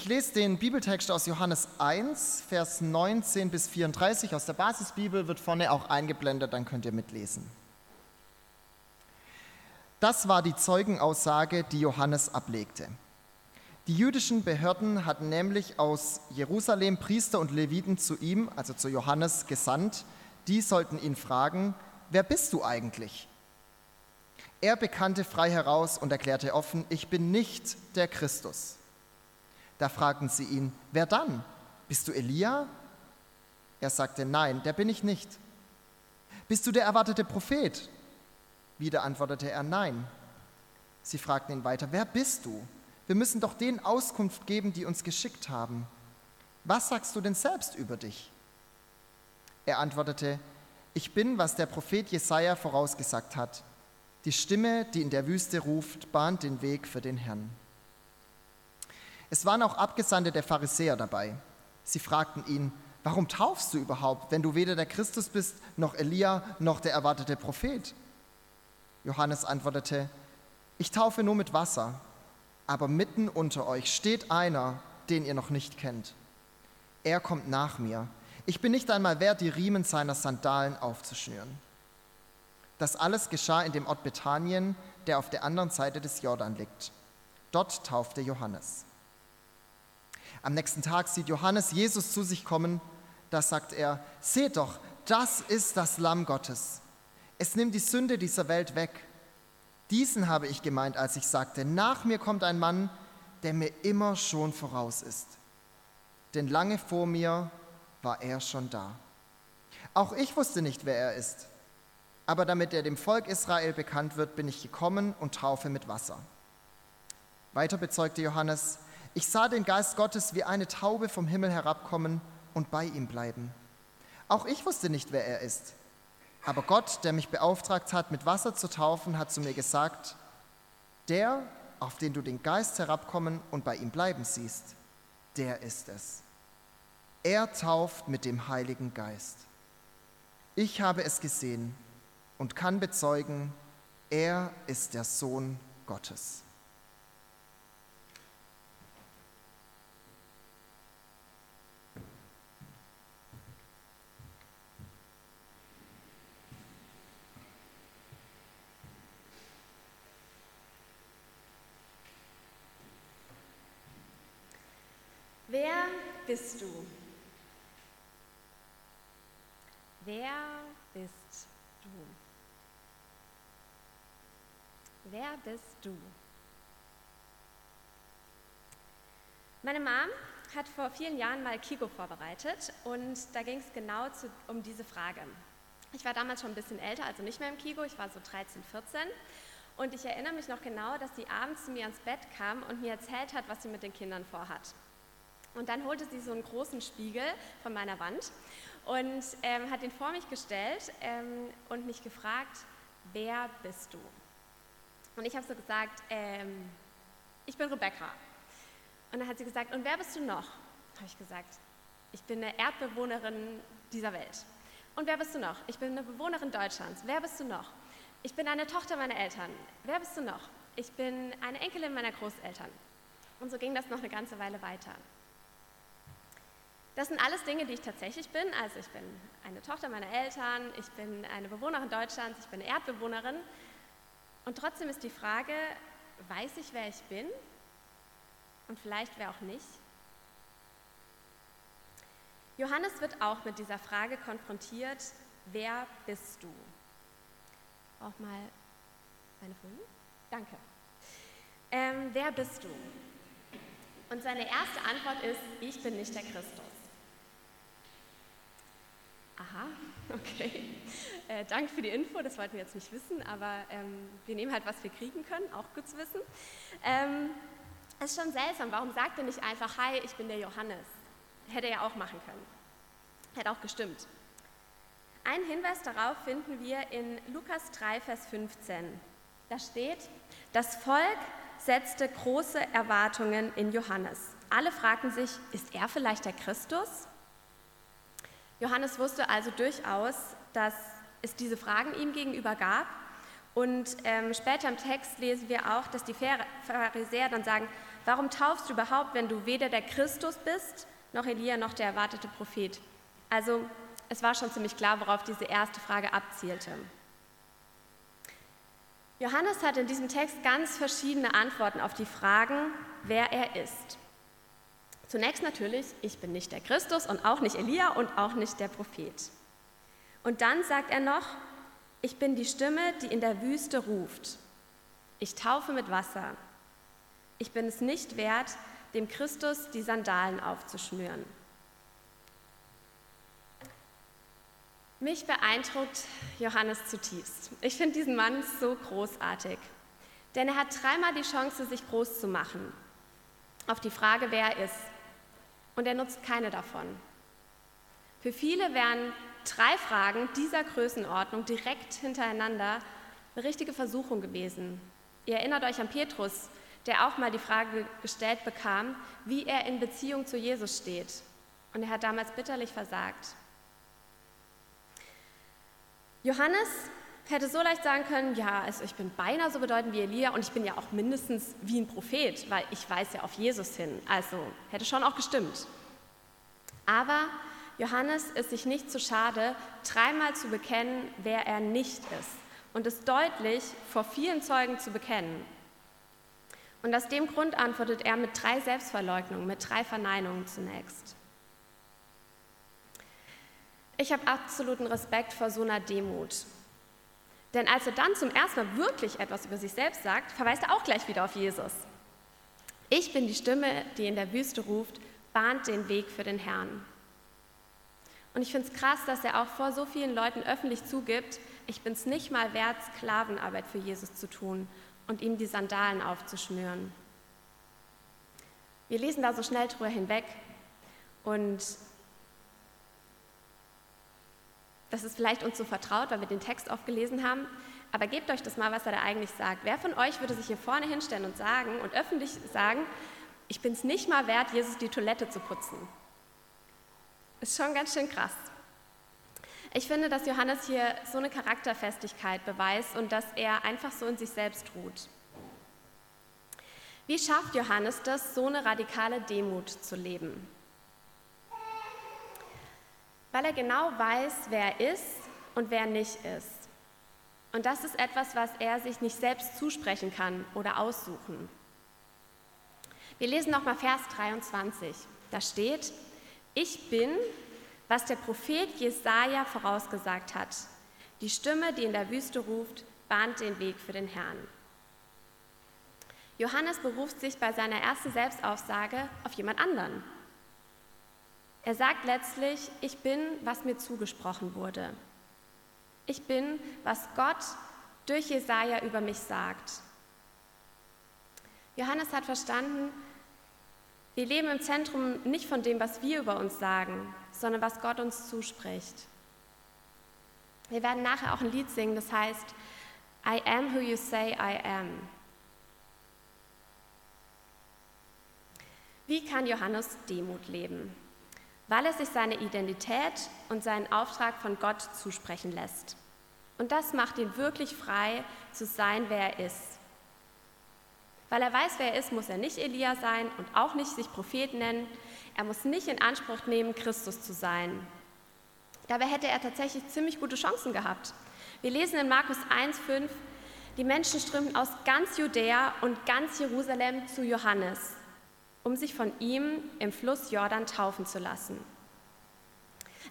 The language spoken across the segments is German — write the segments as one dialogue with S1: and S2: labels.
S1: Ich lese den Bibeltext aus Johannes 1, Vers 19 bis 34 aus der Basisbibel, wird vorne auch eingeblendet, dann könnt ihr mitlesen. Das war die Zeugenaussage, die Johannes ablegte. Die jüdischen Behörden hatten nämlich aus Jerusalem Priester und Leviten zu ihm, also zu Johannes, gesandt. Die sollten ihn fragen, wer bist du eigentlich? Er bekannte frei heraus und erklärte offen, ich bin nicht der Christus. Da fragten sie ihn, wer dann? Bist du Elia? Er sagte, nein, der bin ich nicht. Bist du der erwartete Prophet? Wieder antwortete er, nein. Sie fragten ihn weiter, wer bist du? Wir müssen doch denen Auskunft geben, die uns geschickt haben. Was sagst du denn selbst über dich? Er antwortete, ich bin, was der Prophet Jesaja vorausgesagt hat. Die Stimme, die in der Wüste ruft, bahnt den Weg für den Herrn. Es waren auch Abgesandte der Pharisäer dabei. Sie fragten ihn, warum taufst du überhaupt, wenn du weder der Christus bist, noch Elia, noch der erwartete Prophet? Johannes antwortete, ich taufe nur mit Wasser aber mitten unter euch steht einer, den ihr noch nicht kennt. Er kommt nach mir. Ich bin nicht einmal wert, die Riemen seiner Sandalen aufzuschnüren. Das alles geschah in dem Ort Bethanien, der auf der anderen Seite des Jordan liegt. Dort taufte Johannes. Am nächsten Tag sieht Johannes Jesus zu sich kommen. Da sagt er, seht doch, das ist das Lamm Gottes. Es nimmt die Sünde dieser Welt weg. Diesen habe ich gemeint, als ich sagte, nach mir kommt ein Mann, der mir immer schon voraus ist. Denn lange vor mir war er schon da. Auch ich wusste nicht, wer er ist. Aber damit er dem Volk Israel bekannt wird, bin ich gekommen und taufe mit Wasser. Weiter bezeugte Johannes, ich sah den Geist Gottes wie eine Taube vom Himmel herabkommen und bei ihm bleiben. Auch ich wusste nicht, wer er ist. Aber Gott, der mich beauftragt hat, mit Wasser zu taufen, hat zu mir gesagt, der, auf den du den Geist herabkommen und bei ihm bleiben siehst, der ist es. Er tauft mit dem Heiligen Geist. Ich habe es gesehen und kann bezeugen, er ist der Sohn Gottes.
S2: Wer bist du? Wer bist du? Wer bist du? Meine Mom hat vor vielen Jahren mal Kiko vorbereitet und da ging es genau zu, um diese Frage. Ich war damals schon ein bisschen älter, also nicht mehr im Kiko, ich war so 13, 14 und ich erinnere mich noch genau, dass sie abends zu mir ans Bett kam und mir erzählt hat, was sie mit den Kindern vorhat. Und dann holte sie so einen großen Spiegel von meiner Wand und ähm, hat den vor mich gestellt ähm, und mich gefragt, wer bist du? Und ich habe so gesagt, ähm, ich bin Rebecca. Und dann hat sie gesagt, und wer bist du noch? Habe ich gesagt, ich bin eine Erdbewohnerin dieser Welt. Und wer bist du noch? Ich bin eine Bewohnerin Deutschlands. Wer bist du noch? Ich bin eine Tochter meiner Eltern. Wer bist du noch? Ich bin eine Enkelin meiner Großeltern. Und so ging das noch eine ganze Weile weiter. Das sind alles Dinge, die ich tatsächlich bin. Also ich bin eine Tochter meiner Eltern, ich bin eine Bewohnerin Deutschlands, ich bin eine Erdbewohnerin. Und trotzdem ist die Frage, weiß ich, wer ich bin? Und vielleicht wer auch nicht? Johannes wird auch mit dieser Frage konfrontiert, wer bist du? Auch mal meine Folie? Danke. Ähm, wer bist du? Und seine erste Antwort ist, ich bin nicht der Christus. Aha, okay. Äh, danke für die Info, das wollten wir jetzt nicht wissen, aber ähm, wir nehmen halt, was wir kriegen können, auch gut zu wissen. Ähm, ist schon seltsam, warum sagt er nicht einfach, hi, ich bin der Johannes? Hätte er ja auch machen können. Hätte auch gestimmt. Einen Hinweis darauf finden wir in Lukas 3, Vers 15. Da steht, das Volk setzte große Erwartungen in Johannes. Alle fragten sich, ist er vielleicht der Christus? Johannes wusste also durchaus, dass es diese Fragen ihm gegenüber gab. Und ähm, später im Text lesen wir auch, dass die Pharisäer dann sagen, Warum taufst du überhaupt, wenn du weder der Christus bist, noch Elia, noch der erwartete Prophet? Also es war schon ziemlich klar, worauf diese erste Frage abzielte. Johannes hat in diesem Text ganz verschiedene Antworten auf die Fragen, wer er ist. Zunächst natürlich, ich bin nicht der Christus und auch nicht Elia und auch nicht der Prophet. Und dann sagt er noch, ich bin die Stimme, die in der Wüste ruft. Ich taufe mit Wasser. Ich bin es nicht wert, dem Christus die Sandalen aufzuschnüren. Mich beeindruckt Johannes zutiefst. Ich finde diesen Mann so großartig, denn er hat dreimal die Chance, sich groß zu machen. Auf die Frage, wer er ist. Und er nutzt keine davon. Für viele wären drei Fragen dieser Größenordnung direkt hintereinander eine richtige Versuchung gewesen. Ihr erinnert euch an Petrus, der auch mal die Frage gestellt bekam, wie er in Beziehung zu Jesus steht. Und er hat damals bitterlich versagt. Johannes hätte so leicht sagen können, ja, also ich bin beinahe so bedeutend wie Elia und ich bin ja auch mindestens wie ein Prophet, weil ich weiß ja auf Jesus hin. Also hätte schon auch gestimmt. Aber Johannes ist sich nicht zu schade, dreimal zu bekennen, wer er nicht ist und es deutlich vor vielen Zeugen zu bekennen. Und aus dem Grund antwortet er mit drei Selbstverleugnungen, mit drei Verneinungen zunächst. Ich habe absoluten Respekt vor so einer Demut. Denn als er dann zum ersten Mal wirklich etwas über sich selbst sagt, verweist er auch gleich wieder auf Jesus. Ich bin die Stimme, die in der Wüste ruft, bahnt den Weg für den Herrn. Und ich finde es krass, dass er auch vor so vielen Leuten öffentlich zugibt, ich bin es nicht mal wert, Sklavenarbeit für Jesus zu tun und ihm die Sandalen aufzuschnüren. Wir lesen da so schnell drüber hinweg und das ist vielleicht uns so vertraut, weil wir den Text oft gelesen haben, aber gebt euch das mal, was er da eigentlich sagt. Wer von euch würde sich hier vorne hinstellen und sagen und öffentlich sagen, ich bin es nicht mal wert, Jesus die Toilette zu putzen? Ist schon ganz schön krass. Ich finde, dass Johannes hier so eine Charakterfestigkeit beweist und dass er einfach so in sich selbst ruht. Wie schafft Johannes das, so eine radikale Demut zu leben? Weil er genau weiß, wer er ist und wer nicht ist. Und das ist etwas, was er sich nicht selbst zusprechen kann oder aussuchen. Wir lesen nochmal Vers 23. Da steht, ich bin, was der Prophet Jesaja vorausgesagt hat. Die Stimme, die in der Wüste ruft, bahnt den Weg für den Herrn. Johannes beruft sich bei seiner ersten Selbstaussage auf jemand anderen. Er sagt letztlich, ich bin, was mir zugesprochen wurde. Ich bin, was Gott durch Jesaja über mich sagt. Johannes hat verstanden, wir leben im Zentrum nicht von dem, was wir über uns sagen, sondern was Gott uns zuspricht. Wir werden nachher auch ein Lied singen, das heißt, I am who you say I am. Wie kann Johannes Demut leben? Weil er sich seine Identität und seinen Auftrag von Gott zusprechen lässt. Und das macht ihn wirklich frei zu sein, wer er ist. Weil er weiß, wer er ist, muss er nicht Elia sein und auch nicht sich Prophet nennen. Er muss nicht in Anspruch nehmen, Christus zu sein. Dabei hätte er tatsächlich ziemlich gute Chancen gehabt. Wir lesen in Markus 1,5, die Menschen strömten aus ganz Judäa und ganz Jerusalem zu Johannes, um sich von ihm im Fluss Jordan taufen zu lassen.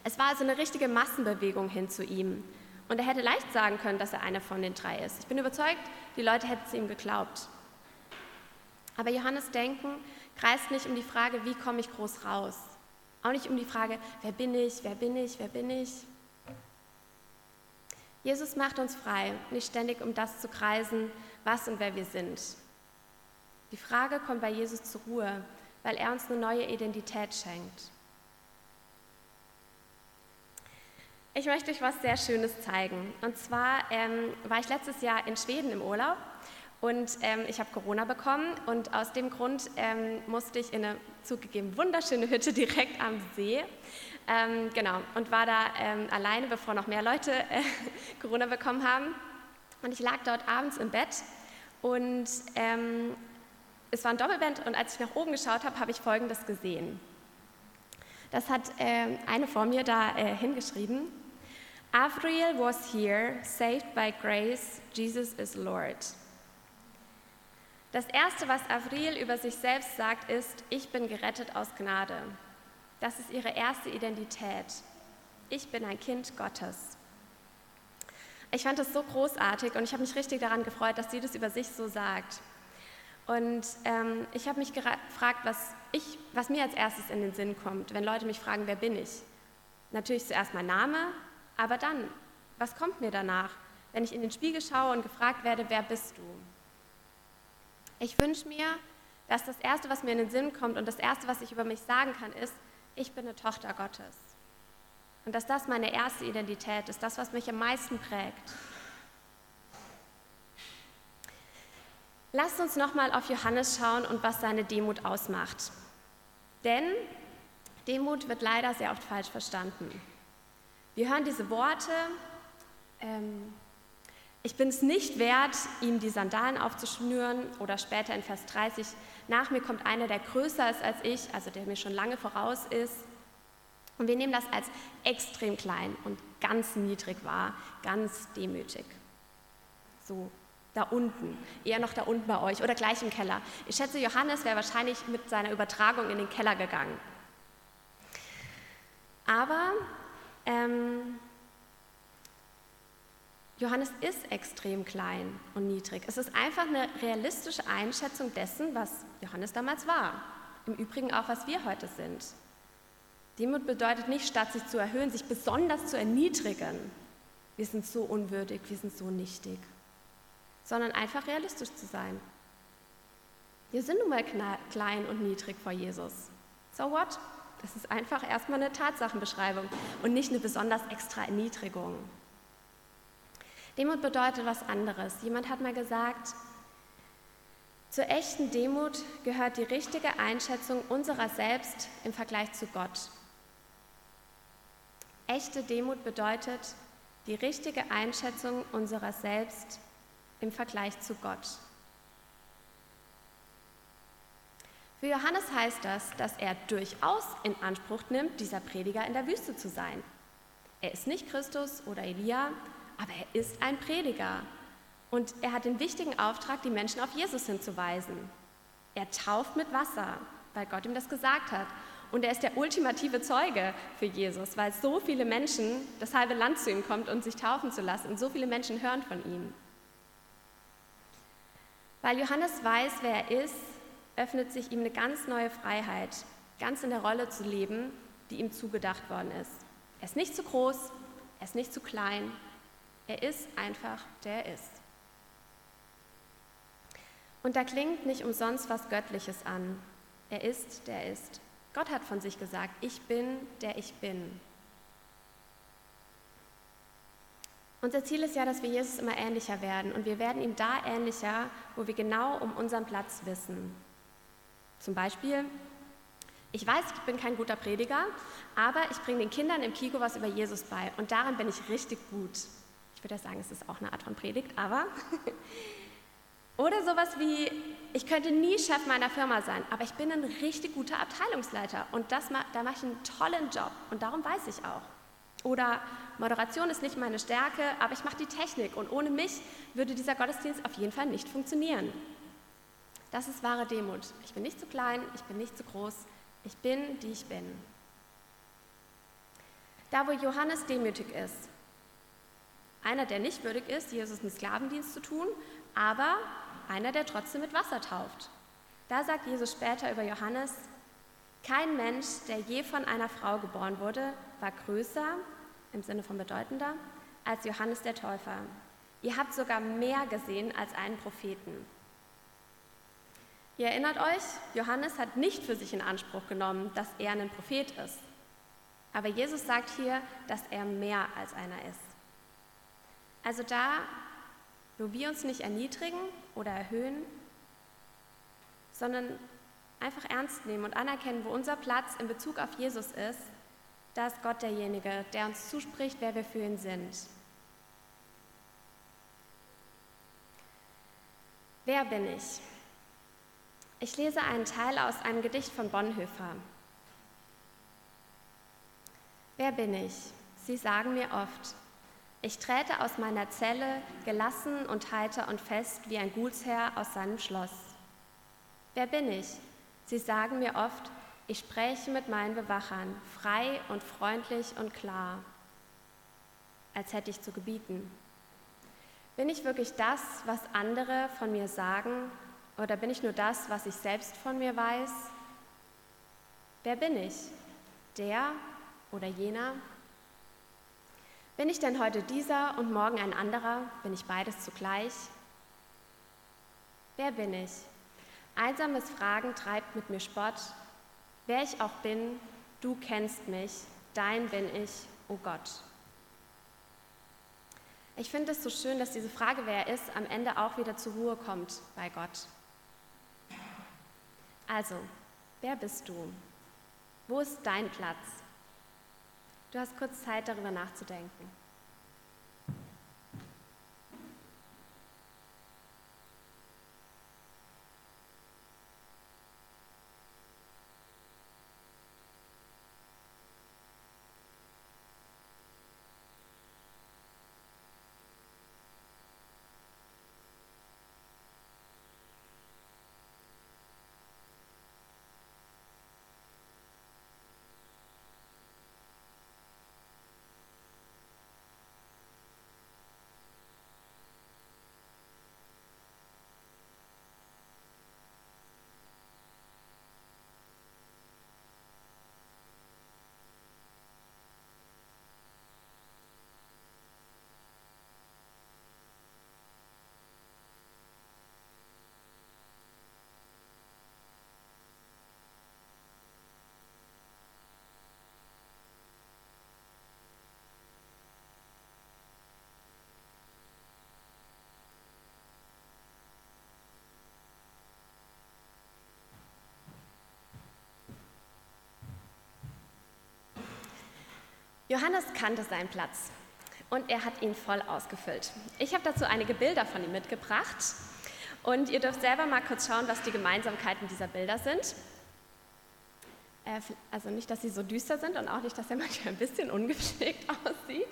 S2: Es war also eine richtige Massenbewegung hin zu ihm. Und er hätte leicht sagen können, dass er einer von den drei ist. Ich bin überzeugt, die Leute hätten es ihm geglaubt. Aber Johannes Denken kreist nicht um die Frage, wie komme ich groß raus? Auch nicht um die Frage, wer bin ich, wer bin ich, wer bin ich? Jesus macht uns frei, nicht ständig um das zu kreisen, was und wer wir sind. Die Frage kommt bei Jesus zur Ruhe, weil er uns eine neue Identität schenkt. Ich möchte euch was sehr Schönes zeigen. Und zwar ähm, war ich letztes Jahr in Schweden im Urlaub und ähm, ich habe Corona bekommen und aus dem Grund ähm, musste ich in eine zugegeben wunderschöne Hütte direkt am See. Ähm, genau, und war da ähm, alleine, bevor noch mehr Leute äh, Corona bekommen haben. Und ich lag dort abends im Bett und ähm, es war ein Doppelband und als ich nach oben geschaut habe, habe ich Folgendes gesehen. Das hat äh, eine vor mir da äh, hingeschrieben. Avril was here, saved by grace, Jesus is Lord. Das Erste, was Avril über sich selbst sagt, ist, ich bin gerettet aus Gnade. Das ist ihre erste Identität. Ich bin ein Kind Gottes. Ich fand das so großartig und ich habe mich richtig daran gefreut, dass sie das über sich so sagt. Und ähm, ich habe mich gefragt, was, ich, was mir als erstes in den Sinn kommt, wenn Leute mich fragen, wer bin ich? Natürlich zuerst mein Name, aber dann, was kommt mir danach, wenn ich in den Spiegel schaue und gefragt werde, wer bist du? Ich wünsche mir, dass das Erste, was mir in den Sinn kommt und das Erste, was ich über mich sagen kann, ist, ich bin eine Tochter Gottes. Und dass das meine erste Identität ist, das, was mich am meisten prägt. Lasst uns nochmal auf Johannes schauen und was seine Demut ausmacht. Denn Demut wird leider sehr oft falsch verstanden. Wir hören diese Worte, ähm, ich bin es nicht wert, ihm die Sandalen aufzuschnüren oder später in Vers 30, nach mir kommt einer, der größer ist als ich, also der mir schon lange voraus ist. Und wir nehmen das als extrem klein und ganz niedrig wahr, ganz demütig. So da unten, eher noch da unten bei euch oder gleich im Keller. Ich schätze, Johannes wäre wahrscheinlich mit seiner Übertragung in den Keller gegangen. Aber ähm, Johannes ist extrem klein und niedrig. Es ist einfach eine realistische Einschätzung dessen, was Johannes damals war. Im Übrigen auch, was wir heute sind. Demut bedeutet nicht, statt sich zu erhöhen, sich besonders zu erniedrigen. Wir sind so unwürdig, wir sind so nichtig sondern einfach realistisch zu sein. Wir sind nun mal klein und niedrig vor Jesus. So what? Das ist einfach erstmal eine Tatsachenbeschreibung und nicht eine besonders extra Erniedrigung. Demut bedeutet was anderes. Jemand hat mal gesagt, zur echten Demut gehört die richtige Einschätzung unserer selbst im Vergleich zu Gott. Echte Demut bedeutet die richtige Einschätzung unserer selbst im Vergleich zu Gott. Für Johannes heißt das, dass er durchaus in Anspruch nimmt, dieser Prediger in der Wüste zu sein. Er ist nicht Christus oder Elia, aber er ist ein Prediger. Und er hat den wichtigen Auftrag, die Menschen auf Jesus hinzuweisen. Er tauft mit Wasser, weil Gott ihm das gesagt hat. Und er ist der ultimative Zeuge für Jesus, weil so viele Menschen, das halbe Land zu ihm kommt und sich taufen zu lassen. Und so viele Menschen hören von ihm. Weil Johannes weiß, wer er ist, öffnet sich ihm eine ganz neue Freiheit, ganz in der Rolle zu leben, die ihm zugedacht worden ist. Er ist nicht zu groß, er ist nicht zu klein, er ist einfach, der er ist. Und da klingt nicht umsonst was Göttliches an. Er ist, der er ist. Gott hat von sich gesagt, ich bin, der ich bin. Unser Ziel ist ja, dass wir Jesus immer ähnlicher werden und wir werden ihm da ähnlicher, wo wir genau um unseren Platz wissen. Zum Beispiel, ich weiß, ich bin kein guter Prediger, aber ich bringe den Kindern im Kiko was über Jesus bei und darin bin ich richtig gut. Ich würde ja sagen, es ist auch eine Art von Predigt, aber. Oder sowas wie, ich könnte nie Chef meiner Firma sein, aber ich bin ein richtig guter Abteilungsleiter und das, da mache ich einen tollen Job und darum weiß ich auch. Oder Moderation ist nicht meine Stärke, aber ich mache die Technik und ohne mich würde dieser Gottesdienst auf jeden Fall nicht funktionieren. Das ist wahre Demut. Ich bin nicht zu klein, ich bin nicht zu groß, ich bin, die ich bin. Da, wo Johannes demütig ist, einer, der nicht würdig ist, Jesus einen Sklavendienst zu tun, aber einer, der trotzdem mit Wasser tauft. Da sagt Jesus später über Johannes, kein Mensch, der je von einer Frau geboren wurde, war größer, im Sinne von bedeutender, als Johannes der Täufer. Ihr habt sogar mehr gesehen als einen Propheten. Ihr erinnert euch, Johannes hat nicht für sich in Anspruch genommen, dass er ein Prophet ist. Aber Jesus sagt hier, dass er mehr als einer ist. Also da, wo wir uns nicht erniedrigen oder erhöhen, sondern einfach ernst nehmen und anerkennen, wo unser Platz in Bezug auf Jesus ist, da ist Gott derjenige, der uns zuspricht, wer wir für ihn sind. Wer bin ich? Ich lese einen Teil aus einem Gedicht von Bonhoeffer. Wer bin ich? Sie sagen mir oft. Ich träte aus meiner Zelle gelassen und heiter und fest wie ein Gutsherr aus seinem Schloss. Wer bin ich? Sie sagen mir oft, ich spreche mit meinen Bewachern, frei und freundlich und klar, als hätte ich zu gebieten. Bin ich wirklich das, was andere von mir sagen, oder bin ich nur das, was ich selbst von mir weiß? Wer bin ich? Der oder jener? Bin ich denn heute dieser und morgen ein anderer? Bin ich beides zugleich? Wer bin ich? Einsames Fragen treibt mit mir Spott. Wer ich auch bin, du kennst mich, dein bin ich, o oh Gott. Ich finde es so schön, dass diese Frage, wer er ist, am Ende auch wieder zur Ruhe kommt bei Gott. Also, wer bist du? Wo ist dein Platz? Du hast kurz Zeit, darüber nachzudenken. Johannes kannte seinen Platz und er hat ihn voll ausgefüllt. Ich habe dazu einige Bilder von ihm mitgebracht und ihr dürft selber mal kurz schauen, was die Gemeinsamkeiten dieser Bilder sind. Äh, also nicht, dass sie so düster sind und auch nicht, dass er manchmal ein bisschen ungepflegt aussieht.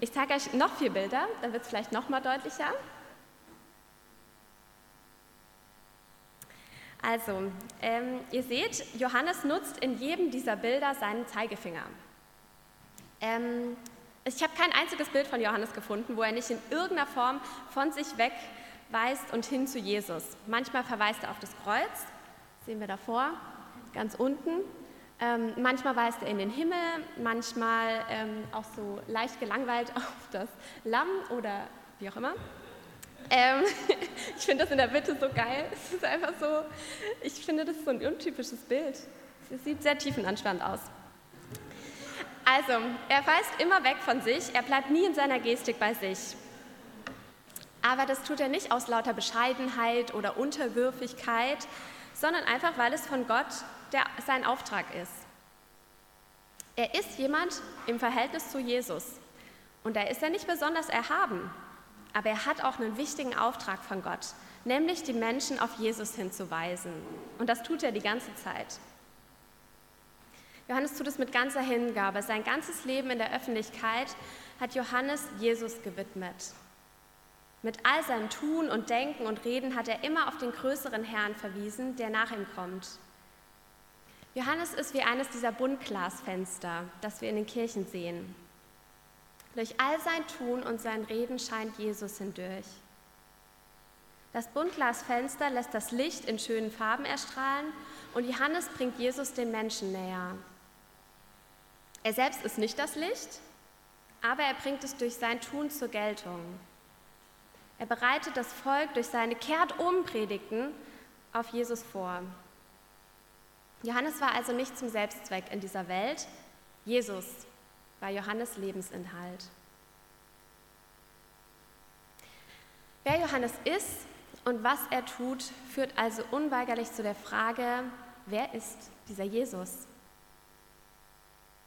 S2: Ich zeige euch noch vier Bilder, dann wird es vielleicht noch mal deutlicher. Also, ähm, ihr seht, Johannes nutzt in jedem dieser Bilder seinen Zeigefinger. Ähm, ich habe kein einziges Bild von Johannes gefunden, wo er nicht in irgendeiner Form von sich wegweist und hin zu Jesus. Manchmal verweist er auf das Kreuz, sehen wir davor, ganz unten. Ähm, manchmal weist er in den Himmel, manchmal ähm, auch so leicht gelangweilt auf das Lamm oder wie auch immer. Ähm, ich finde das in der Mitte so geil. Es ist einfach so, ich finde das so ein untypisches Bild. Es sieht sehr tiefenanschauend aus. Also, er weist immer weg von sich, er bleibt nie in seiner Gestik bei sich. Aber das tut er nicht aus lauter Bescheidenheit oder Unterwürfigkeit, sondern einfach, weil es von Gott der, sein Auftrag ist. Er ist jemand im Verhältnis zu Jesus. Und da ist er nicht besonders erhaben, aber er hat auch einen wichtigen Auftrag von Gott, nämlich die Menschen auf Jesus hinzuweisen. Und das tut er die ganze Zeit. Johannes tut es mit ganzer Hingabe. Sein ganzes Leben in der Öffentlichkeit hat Johannes Jesus gewidmet. Mit all seinem Tun und Denken und Reden hat er immer auf den größeren Herrn verwiesen, der nach ihm kommt. Johannes ist wie eines dieser Buntglasfenster, das wir in den Kirchen sehen. Durch all sein Tun und sein Reden scheint Jesus hindurch. Das Buntglasfenster lässt das Licht in schönen Farben erstrahlen und Johannes bringt Jesus den Menschen näher. Er selbst ist nicht das Licht, aber er bringt es durch sein Tun zur Geltung. Er bereitet das Volk durch seine Kehrt-um-Predigten auf Jesus vor. Johannes war also nicht zum Selbstzweck in dieser Welt. Jesus war Johannes Lebensinhalt. Wer Johannes ist und was er tut, führt also unweigerlich zu der Frage, wer ist dieser Jesus?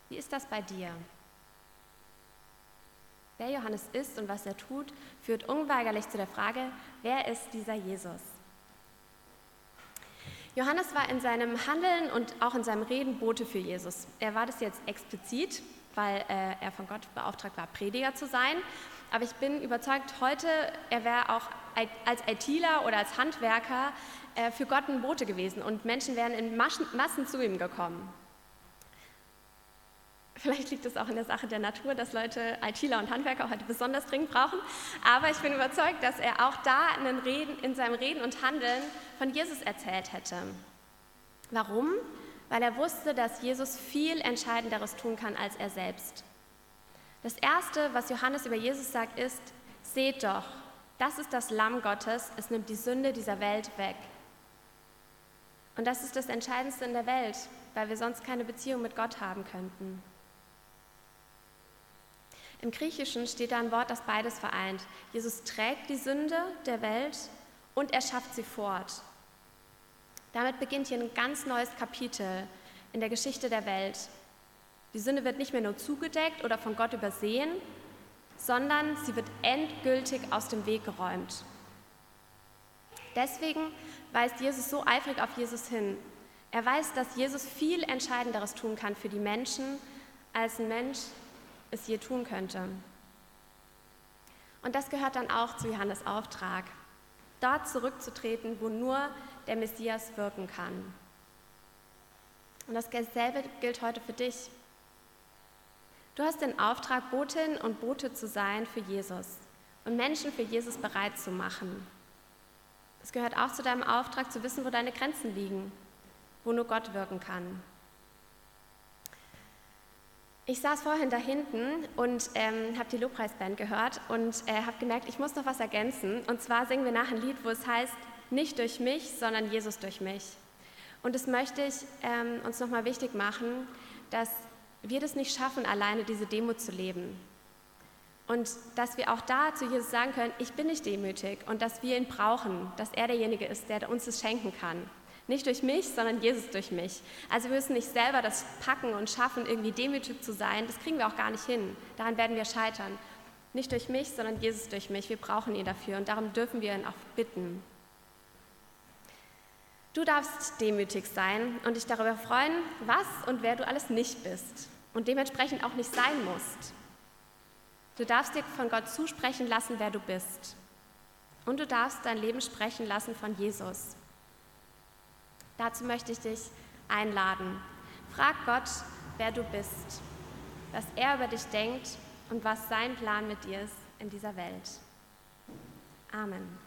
S2: Wie ist das bei dir? Wer Johannes ist und was er tut, führt unweigerlich zu der Frage, wer wer ist dieser Jesus? Johannes war in seinem Handeln und auch in seinem Reden Bote für Jesus. Er war das jetzt explizit, weil äh, er von Gott beauftragt war, Prediger zu sein. Aber ich bin überzeugt, heute, er wäre auch als ITler oder als Handwerker äh, für Gott ein Bote gewesen und Menschen wären in Massen, Massen zu ihm gekommen. Vielleicht liegt es auch in der Sache der Natur, dass Leute ITler und Handwerker heute besonders dringend brauchen. Aber ich bin überzeugt, dass er auch da in, Reden, in seinem Reden und Handeln von Jesus erzählt hätte. Warum? Weil er wusste, dass Jesus viel Entscheidenderes tun kann als er selbst. Das Erste, was Johannes über Jesus sagt, ist, seht doch, das ist das Lamm Gottes, es nimmt die Sünde dieser Welt weg. Und das ist das Entscheidendste in der Welt, weil wir sonst keine Beziehung mit Gott haben könnten. Im Griechischen steht da ein Wort, das beides vereint. Jesus trägt die Sünde der Welt und er schafft sie fort. Damit beginnt hier ein ganz neues Kapitel in der Geschichte der Welt. Die Sünde wird nicht mehr nur zugedeckt oder von Gott übersehen, sondern sie wird endgültig aus dem Weg geräumt. Deswegen weist Jesus so eifrig auf Jesus hin. Er weiß, dass Jesus viel Entscheidenderes tun kann für die Menschen, als ein Mensch es je tun könnte. Und das gehört dann auch zu Johannes Auftrag, dort zurückzutreten, wo nur der Messias wirken kann. Und dasselbe gilt heute für dich. Du hast den Auftrag, Botin und Bote zu sein für Jesus und Menschen für Jesus bereit zu machen. Es gehört auch zu deinem Auftrag, zu wissen, wo deine Grenzen liegen, wo nur Gott wirken kann. Ich saß vorhin da hinten und ähm, habe die Lobpreisband gehört und äh, habe gemerkt, ich muss noch was ergänzen. Und zwar singen wir nach ein Lied, wo es heißt, nicht durch mich, sondern Jesus durch mich. Und das möchte ich ähm, uns nochmal wichtig machen, dass wir das nicht schaffen, alleine diese Demo zu leben. Und dass wir auch da zu Jesus sagen können, ich bin nicht demütig und dass wir ihn brauchen, dass er derjenige ist, der uns das schenken kann. Nicht durch mich, sondern Jesus durch mich. Also wir müssen nicht selber das packen und schaffen, irgendwie demütig zu sein. Das kriegen wir auch gar nicht hin. Daran werden wir scheitern. Nicht durch mich, sondern Jesus durch mich. Wir brauchen ihn dafür und darum dürfen wir ihn auch bitten. Du darfst demütig sein und dich darüber freuen, was und wer du alles nicht bist und dementsprechend auch nicht sein musst. Du darfst dir von Gott zusprechen lassen, wer du bist. Und du darfst dein Leben sprechen lassen von Jesus. Dazu möchte ich dich einladen. Frag Gott, wer du bist, was er über dich denkt und was sein Plan mit dir ist in dieser Welt. Amen.